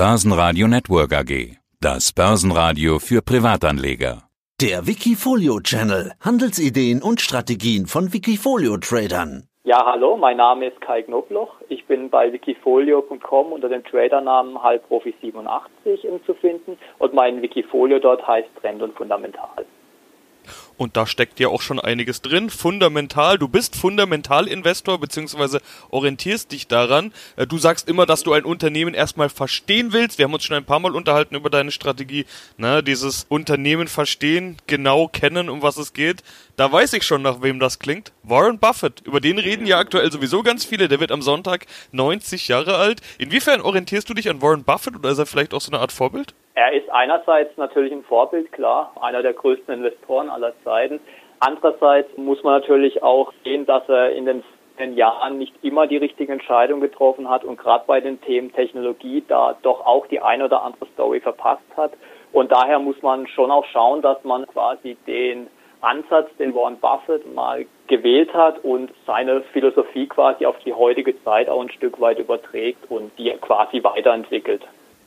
Börsenradio Network AG. Das Börsenradio für Privatanleger. Der Wikifolio Channel. Handelsideen und Strategien von Wikifolio Tradern. Ja, hallo, mein Name ist Kai Knobloch. Ich bin bei wikifolio.com unter dem Tradernamen Halbprofi87 zu finden und mein Wikifolio dort heißt Trend und Fundamental. Und da steckt ja auch schon einiges drin. Fundamental, du bist Fundamentalinvestor beziehungsweise orientierst dich daran. Äh, du sagst immer, dass du ein Unternehmen erstmal verstehen willst. Wir haben uns schon ein paar Mal unterhalten über deine Strategie. Na, dieses Unternehmen verstehen, genau kennen, um was es geht. Da weiß ich schon, nach wem das klingt. Warren Buffett. Über den reden ja aktuell sowieso ganz viele. Der wird am Sonntag 90 Jahre alt. Inwiefern orientierst du dich an Warren Buffett oder ist er vielleicht auch so eine Art Vorbild? Er ist einerseits natürlich ein Vorbild, klar, einer der größten Investoren aller Zeiten. Andererseits muss man natürlich auch sehen, dass er in den Jahren nicht immer die richtige Entscheidung getroffen hat und gerade bei den Themen Technologie da doch auch die eine oder andere Story verpasst hat. Und daher muss man schon auch schauen, dass man quasi den Ansatz, den Warren Buffett mal gewählt hat und seine Philosophie quasi auf die heutige Zeit auch ein Stück weit überträgt und die quasi weiterentwickelt.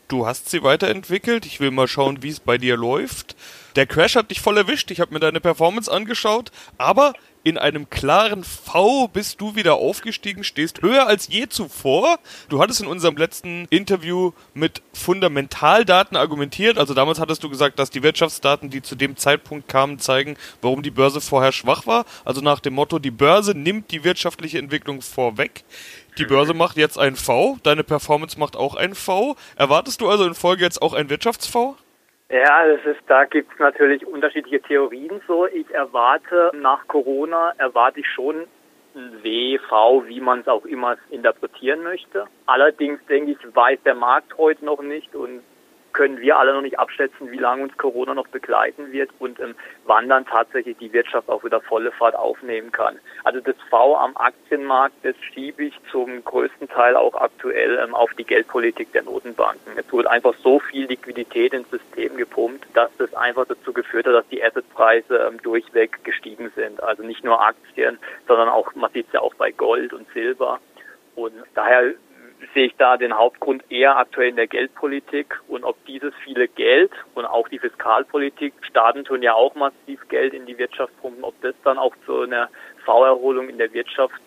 Du hast sie weiterentwickelt. Ich will mal schauen, wie es bei dir läuft. Der Crash hat dich voll erwischt. Ich habe mir deine Performance angeschaut. Aber in einem klaren V bist du wieder aufgestiegen, stehst höher als je zuvor. Du hattest in unserem letzten Interview mit Fundamentaldaten argumentiert. Also damals hattest du gesagt, dass die Wirtschaftsdaten, die zu dem Zeitpunkt kamen, zeigen, warum die Börse vorher schwach war. Also nach dem Motto, die Börse nimmt die wirtschaftliche Entwicklung vorweg. Die Börse macht jetzt ein V, deine Performance macht auch ein V. Erwartest du also in Folge jetzt auch ein Wirtschafts-V? Ja, das ist, da gibt es natürlich unterschiedliche Theorien so. Ich erwarte nach Corona, erwarte ich schon ein W, V, wie man es auch immer interpretieren möchte. Allerdings denke ich, weiß der Markt heute noch nicht und können wir alle noch nicht abschätzen, wie lange uns Corona noch begleiten wird und ähm, wann dann tatsächlich die Wirtschaft auch wieder volle Fahrt aufnehmen kann. Also das V am Aktienmarkt, das schiebe ich zum größten Teil auch aktuell ähm, auf die Geldpolitik der Notenbanken. Es wurde einfach so viel Liquidität ins System gepumpt, dass das einfach dazu geführt hat, dass die Assetpreise ähm, durchweg gestiegen sind. Also nicht nur Aktien, sondern auch, man sieht es ja auch bei Gold und Silber. Und daher sehe ich da den Hauptgrund eher aktuell in der Geldpolitik und ob dieses viele Geld und auch die Fiskalpolitik, Staaten tun ja auch massiv Geld in die Wirtschaft pumpen, ob das dann auch zu einer V-Erholung in der Wirtschaft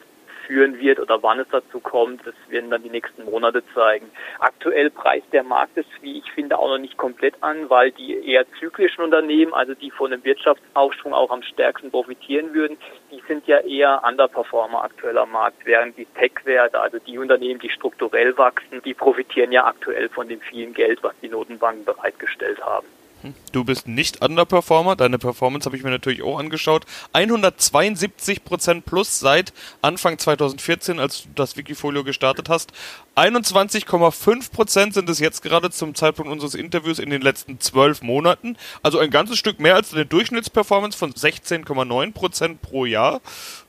führen wird oder wann es dazu kommt, das werden dann die nächsten Monate zeigen. Aktuell preist der Markt es, wie ich finde, auch noch nicht komplett an, weil die eher zyklischen Unternehmen, also die von dem Wirtschaftsaufschwung auch am stärksten profitieren würden, die sind ja eher Underperformer aktueller Markt, während die Tech-Werte, also die Unternehmen, die strukturell wachsen, die profitieren ja aktuell von dem vielen Geld, was die Notenbanken bereitgestellt haben. Du bist nicht Underperformer. Deine Performance habe ich mir natürlich auch angeschaut. 172% plus seit Anfang 2014, als du das Wikifolio gestartet hast. 21,5% sind es jetzt gerade zum Zeitpunkt unseres Interviews in den letzten zwölf Monaten. Also ein ganzes Stück mehr als eine Durchschnittsperformance von 16,9% pro Jahr.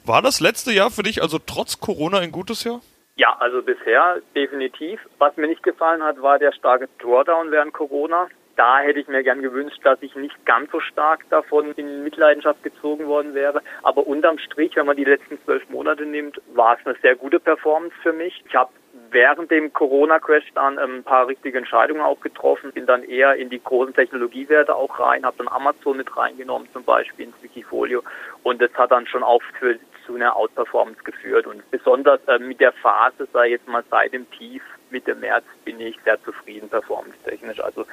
War das letzte Jahr für dich also trotz Corona ein gutes Jahr? Ja, also bisher definitiv. Was mir nicht gefallen hat, war der starke Drawdown während Corona da hätte ich mir gern gewünscht, dass ich nicht ganz so stark davon in Mitleidenschaft gezogen worden wäre. Aber unterm Strich, wenn man die letzten zwölf Monate nimmt, war es eine sehr gute Performance für mich. Ich habe während dem Corona-Crash dann ein paar richtige Entscheidungen auch getroffen, bin dann eher in die großen Technologiewerte auch rein, habe dann Amazon mit reingenommen, zum Beispiel ins Wikifolio. Und das hat dann schon auch für, zu einer Outperformance geführt. Und besonders äh, mit der Phase, sei jetzt mal seit dem Tief Mitte März, bin ich sehr zufrieden performance-technisch. Also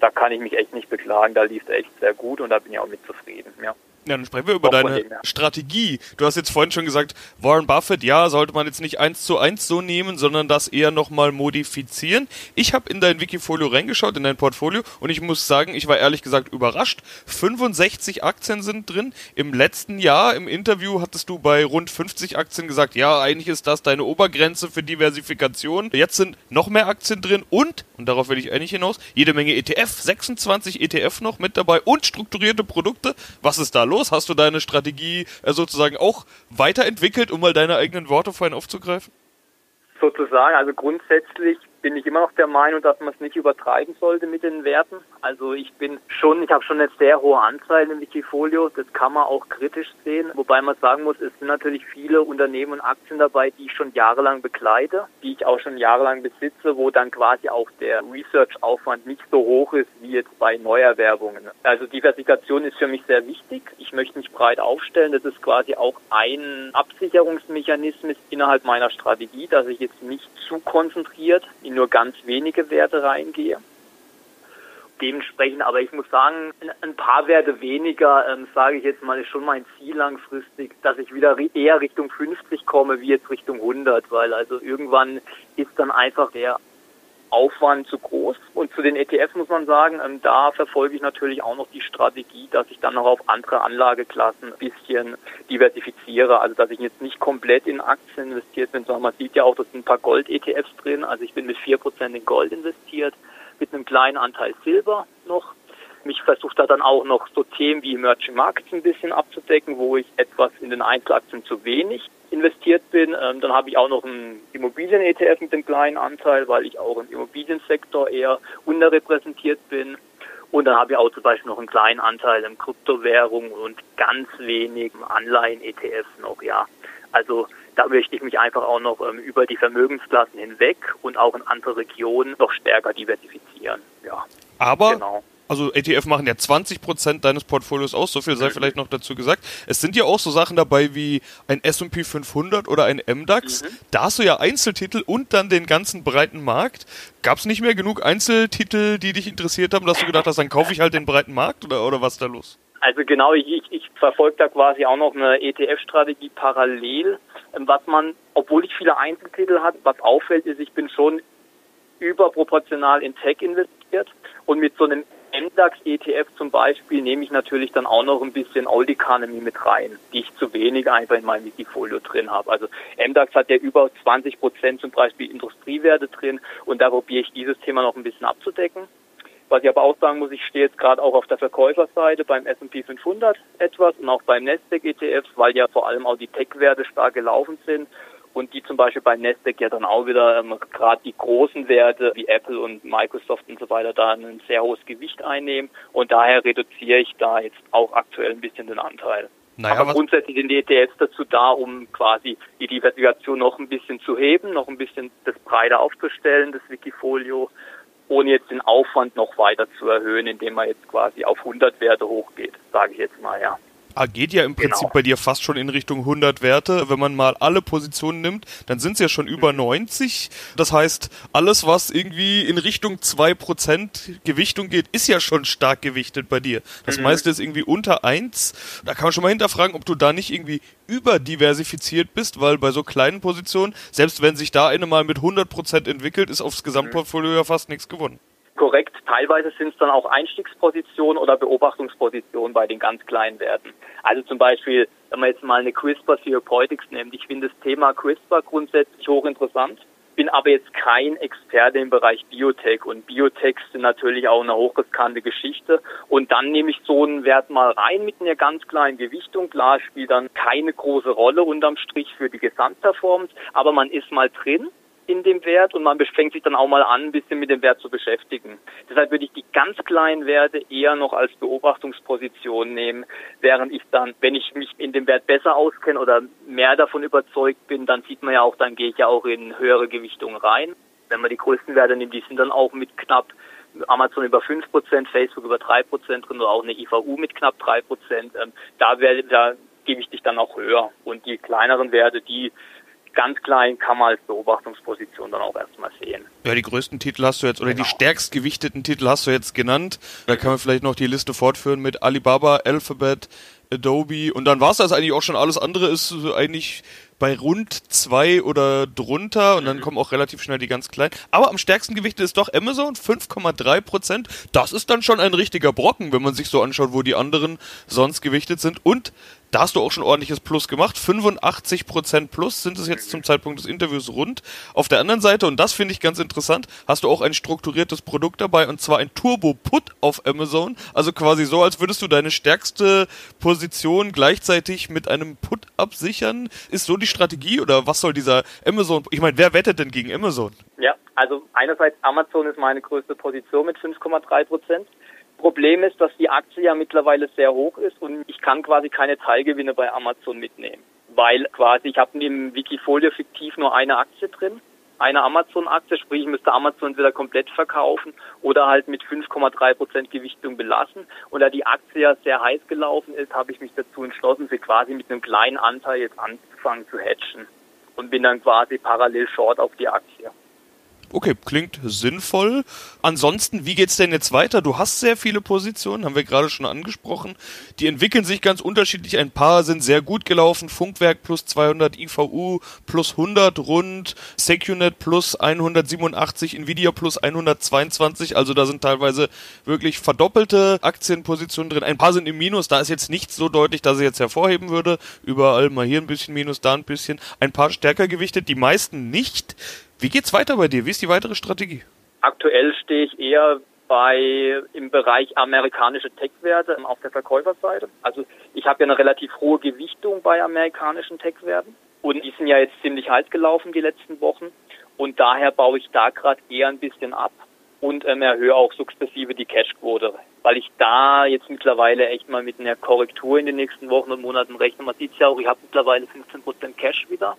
da kann ich mich echt nicht beklagen. Da lief es echt sehr gut und da bin ich auch mit zufrieden. Ja. Ja, dann sprechen wir über deine Strategie. Du hast jetzt vorhin schon gesagt, Warren Buffett, ja, sollte man jetzt nicht eins zu eins so nehmen, sondern das eher nochmal modifizieren. Ich habe in dein Wikifolio reingeschaut, in dein Portfolio, und ich muss sagen, ich war ehrlich gesagt überrascht. 65 Aktien sind drin. Im letzten Jahr im Interview hattest du bei rund 50 Aktien gesagt, ja, eigentlich ist das deine Obergrenze für Diversifikation. Jetzt sind noch mehr Aktien drin und, und darauf will ich eigentlich hinaus, jede Menge ETF, 26 ETF noch mit dabei und strukturierte Produkte. Was ist da los? Los? Hast du deine Strategie äh, sozusagen auch weiterentwickelt, um mal deine eigenen Worte vorhin aufzugreifen? Sozusagen, also grundsätzlich bin ich immer noch der Meinung, dass man es nicht übertreiben sollte mit den Werten. Also ich bin schon, ich habe schon eine sehr hohe Anzahl im Wikifolio. Das kann man auch kritisch sehen. Wobei man sagen muss, es sind natürlich viele Unternehmen und Aktien dabei, die ich schon jahrelang begleite, die ich auch schon jahrelang besitze, wo dann quasi auch der Research-Aufwand nicht so hoch ist wie jetzt bei Neuerwerbungen. Also Diversifikation ist für mich sehr wichtig. Ich möchte mich breit aufstellen. Das ist quasi auch ein Absicherungsmechanismus innerhalb meiner Strategie, dass ich jetzt nicht zu konzentriert in nur ganz wenige Werte reingehe. Dementsprechend, aber ich muss sagen, ein paar Werte weniger, ähm, sage ich jetzt mal, ist schon mein Ziel langfristig, dass ich wieder eher Richtung 50 komme, wie jetzt Richtung 100, weil also irgendwann ist dann einfach der Aufwand zu groß. Und zu den ETFs muss man sagen, ähm, da verfolge ich natürlich auch noch die Strategie, dass ich dann noch auf andere Anlageklassen ein bisschen diversifiziere. Also dass ich jetzt nicht komplett in Aktien investiert bin, sondern man sieht ja auch, da sind ein paar Gold-ETFs drin. Also ich bin mit vier Prozent in Gold investiert, mit einem kleinen Anteil Silber noch. Mich versucht da dann auch noch so Themen wie Emerging Markets ein bisschen abzudecken, wo ich etwas in den Einzelaktien zu wenig investiert bin. Ähm, dann habe ich auch noch einen Immobilien-ETF mit einem kleinen Anteil, weil ich auch im Immobiliensektor eher unterrepräsentiert bin. Und dann habe ich auch zum Beispiel noch einen kleinen Anteil in Kryptowährungen und ganz wenig Anleihen-ETFs noch, ja. Also da möchte ich mich einfach auch noch ähm, über die Vermögensklassen hinweg und auch in andere Regionen noch stärker diversifizieren, ja. Aber genau also ETF machen ja 20% deines Portfolios aus, so viel sei vielleicht noch dazu gesagt. Es sind ja auch so Sachen dabei wie ein S&P 500 oder ein MDAX. Mhm. Da hast du ja Einzeltitel und dann den ganzen breiten Markt. Gab es nicht mehr genug Einzeltitel, die dich interessiert haben, dass du gedacht hast, dann kaufe ich halt den breiten Markt oder, oder was ist da los? Also genau, ich, ich, ich verfolge da quasi auch noch eine ETF-Strategie parallel. Ähm, was man, obwohl ich viele Einzeltitel habe, was auffällt, ist, ich bin schon überproportional in Tech investiert und mit so einem MDAX-ETF zum Beispiel nehme ich natürlich dann auch noch ein bisschen Old Economy mit rein, die ich zu wenig einfach in meinem Wikifolio drin habe. Also MDAX hat ja über 20 Prozent zum Beispiel Industriewerte drin und da probiere ich dieses Thema noch ein bisschen abzudecken. Was ich aber auch sagen muss, ich stehe jetzt gerade auch auf der Verkäuferseite beim S&P 500 etwas und auch beim Nasdaq ETFs, weil ja vor allem auch die Tech-Werte stark gelaufen sind und die zum Beispiel bei Nasdaq ja dann auch wieder ähm, gerade die großen Werte wie Apple und Microsoft und so weiter da ein sehr hohes Gewicht einnehmen und daher reduziere ich da jetzt auch aktuell ein bisschen den Anteil. Naja, Aber grundsätzlich sind die ETFs dazu da, um quasi die Diversifikation noch ein bisschen zu heben, noch ein bisschen das breiter aufzustellen, das Wikifolio, ohne jetzt den Aufwand noch weiter zu erhöhen, indem man jetzt quasi auf 100 Werte hochgeht, sage ich jetzt mal, ja. Geht ja im Prinzip genau. bei dir fast schon in Richtung 100 Werte. Wenn man mal alle Positionen nimmt, dann sind es ja schon über 90. Das heißt, alles, was irgendwie in Richtung 2% Gewichtung geht, ist ja schon stark gewichtet bei dir. Das mhm. meiste ist irgendwie unter 1. Da kann man schon mal hinterfragen, ob du da nicht irgendwie überdiversifiziert bist, weil bei so kleinen Positionen, selbst wenn sich da eine mal mit 100% entwickelt, ist aufs Gesamtportfolio ja fast nichts gewonnen korrekt. Teilweise sind es dann auch Einstiegspositionen oder Beobachtungspositionen bei den ganz kleinen Werten. Also zum Beispiel, wenn man jetzt mal eine CRISPR Therapeutics nimmt. Ich finde das Thema CRISPR grundsätzlich hochinteressant, bin aber jetzt kein Experte im Bereich Biotech und Biotechs sind natürlich auch eine hochriskante Geschichte und dann nehme ich so einen Wert mal rein mit einer ganz kleinen Gewichtung. Klar spielt dann keine große Rolle unterm Strich für die Gesamtperformance, aber man ist mal drin in dem Wert und man fängt sich dann auch mal an, ein bisschen mit dem Wert zu beschäftigen. Deshalb würde ich die ganz kleinen Werte eher noch als Beobachtungsposition nehmen, während ich dann, wenn ich mich in dem Wert besser auskenne oder mehr davon überzeugt bin, dann sieht man ja auch, dann gehe ich ja auch in höhere Gewichtungen rein. Wenn man die größten Werte nimmt, die sind dann auch mit knapp Amazon über 5%, Facebook über 3% drin oder auch eine IVU mit knapp 3%. Ähm, da, wär, da gebe ich dich dann auch höher. Und die kleineren Werte, die ganz klein kann man als Beobachtungsposition dann auch erstmal sehen. Ja, die größten Titel hast du jetzt, oder genau. die stärkst gewichteten Titel hast du jetzt genannt. Da kann man vielleicht noch die Liste fortführen mit Alibaba, Alphabet, Adobe und dann war es das eigentlich auch schon. Alles andere ist eigentlich bei rund zwei oder drunter und dann mhm. kommen auch relativ schnell die ganz kleinen. Aber am stärksten gewichtet ist doch Amazon, 5,3 Prozent. Das ist dann schon ein richtiger Brocken, wenn man sich so anschaut, wo die anderen sonst gewichtet sind. Und Da hast du auch schon ordentliches Plus gemacht. 85% Plus sind es jetzt zum Zeitpunkt des Interviews rund. Auf der anderen Seite, und das finde ich ganz interessant, hast du auch ein strukturiertes Produkt dabei und zwar ein Turbo-Put auf Amazon. Also quasi so, als würdest du deine stärkste Position gleichzeitig mit einem Put absichern. Ist so die Strategie oder was soll dieser Amazon? Ich meine, wer wettet denn gegen Amazon? Ja, also einerseits Amazon ist meine größte Position mit 5,3 Prozent. Problem ist, dass die Aktie ja mittlerweile sehr hoch ist und ich kann quasi keine Teilgewinne bei Amazon mitnehmen, weil quasi ich habe im Wikifolio fiktiv nur eine Aktie drin, eine Amazon-Aktie, sprich ich müsste Amazon entweder komplett verkaufen oder halt mit 5,3 Prozent Gewichtung belassen. Und da die Aktie ja sehr heiß gelaufen ist, habe ich mich dazu entschlossen, sie quasi mit einem kleinen Anteil jetzt anzufangen zu hatchen und bin dann quasi parallel short auf die Aktie. Okay, klingt sinnvoll. Ansonsten, wie geht's denn jetzt weiter? Du hast sehr viele Positionen, haben wir gerade schon angesprochen. Die entwickeln sich ganz unterschiedlich. Ein paar sind sehr gut gelaufen. Funkwerk plus 200, IVU plus 100 rund, Secunet plus 187, Nvidia plus 122. Also da sind teilweise wirklich verdoppelte Aktienpositionen drin. Ein paar sind im Minus. Da ist jetzt nicht so deutlich, dass ich jetzt hervorheben würde. Überall mal hier ein bisschen Minus, da ein bisschen. Ein paar stärker gewichtet, die meisten nicht. Wie geht's weiter bei dir? Wie ist die weitere Strategie? Aktuell stehe ich eher bei im Bereich amerikanische Tech-Werte auf der Verkäuferseite. Also ich habe ja eine relativ hohe Gewichtung bei amerikanischen Tech-Werten und die sind ja jetzt ziemlich heiß gelaufen die letzten Wochen und daher baue ich da gerade eher ein bisschen ab und ähm, erhöhe auch sukzessive die Cash-Quote, weil ich da jetzt mittlerweile echt mal mit einer Korrektur in den nächsten Wochen und Monaten rechne. Man sieht ja auch, ich habe mittlerweile 15% Cash wieder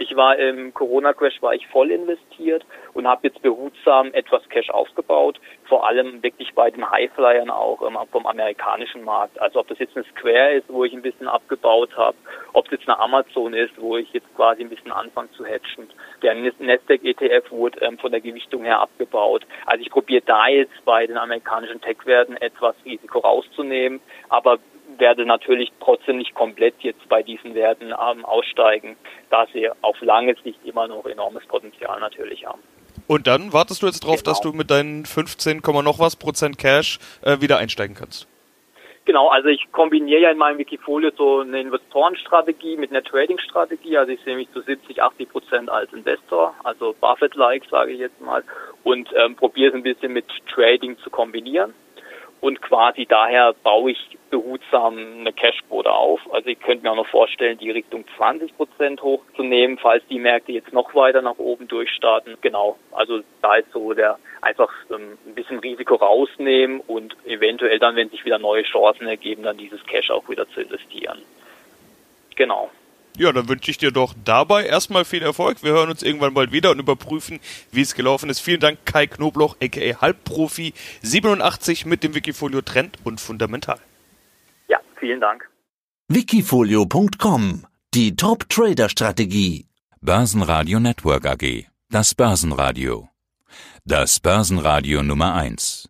ich war im Corona-Crash, war ich voll investiert und habe jetzt behutsam etwas Cash aufgebaut, vor allem wirklich bei den Highflyern auch ähm, vom amerikanischen Markt. Also ob das jetzt eine Square ist, wo ich ein bisschen abgebaut habe, ob es jetzt eine Amazon ist, wo ich jetzt quasi ein bisschen anfange zu hatchen. Der Nasdaq ETF wurde ähm, von der Gewichtung her abgebaut. Also ich probiere da jetzt bei den amerikanischen Tech-Werten etwas Risiko rauszunehmen, aber werde natürlich trotzdem nicht komplett jetzt bei diesen Werten ähm, aussteigen, da sie auf lange Sicht immer noch enormes Potenzial natürlich haben. Und dann wartest du jetzt drauf, genau. dass du mit deinen 15, noch was Prozent Cash äh, wieder einsteigen kannst. Genau, also ich kombiniere ja in meinem Wikifolio so eine Investorenstrategie mit einer Trading-Strategie. Also ich sehe mich zu 70, 80 Prozent als Investor, also Buffett-like, sage ich jetzt mal, und ähm, probiere es ein bisschen mit Trading zu kombinieren. Und quasi daher baue ich behutsam eine Cashquote auf. Also ich könnte mir auch noch vorstellen, die Richtung 20 Prozent hochzunehmen, falls die Märkte jetzt noch weiter nach oben durchstarten. Genau. Also da ist so der einfach ähm, ein bisschen Risiko rausnehmen und eventuell dann, wenn sich wieder neue Chancen ergeben, dann dieses Cash auch wieder zu investieren. Genau. Ja, dann wünsche ich dir doch dabei erstmal viel Erfolg. Wir hören uns irgendwann bald wieder und überprüfen, wie es gelaufen ist. Vielen Dank, Kai Knobloch, aka Halbprofi 87 mit dem Wikifolio Trend und Fundamental. Ja, vielen Dank. Wikifolio.com Die Top Trader Strategie. Börsenradio Network AG. Das Börsenradio. Das Börsenradio Nummer 1.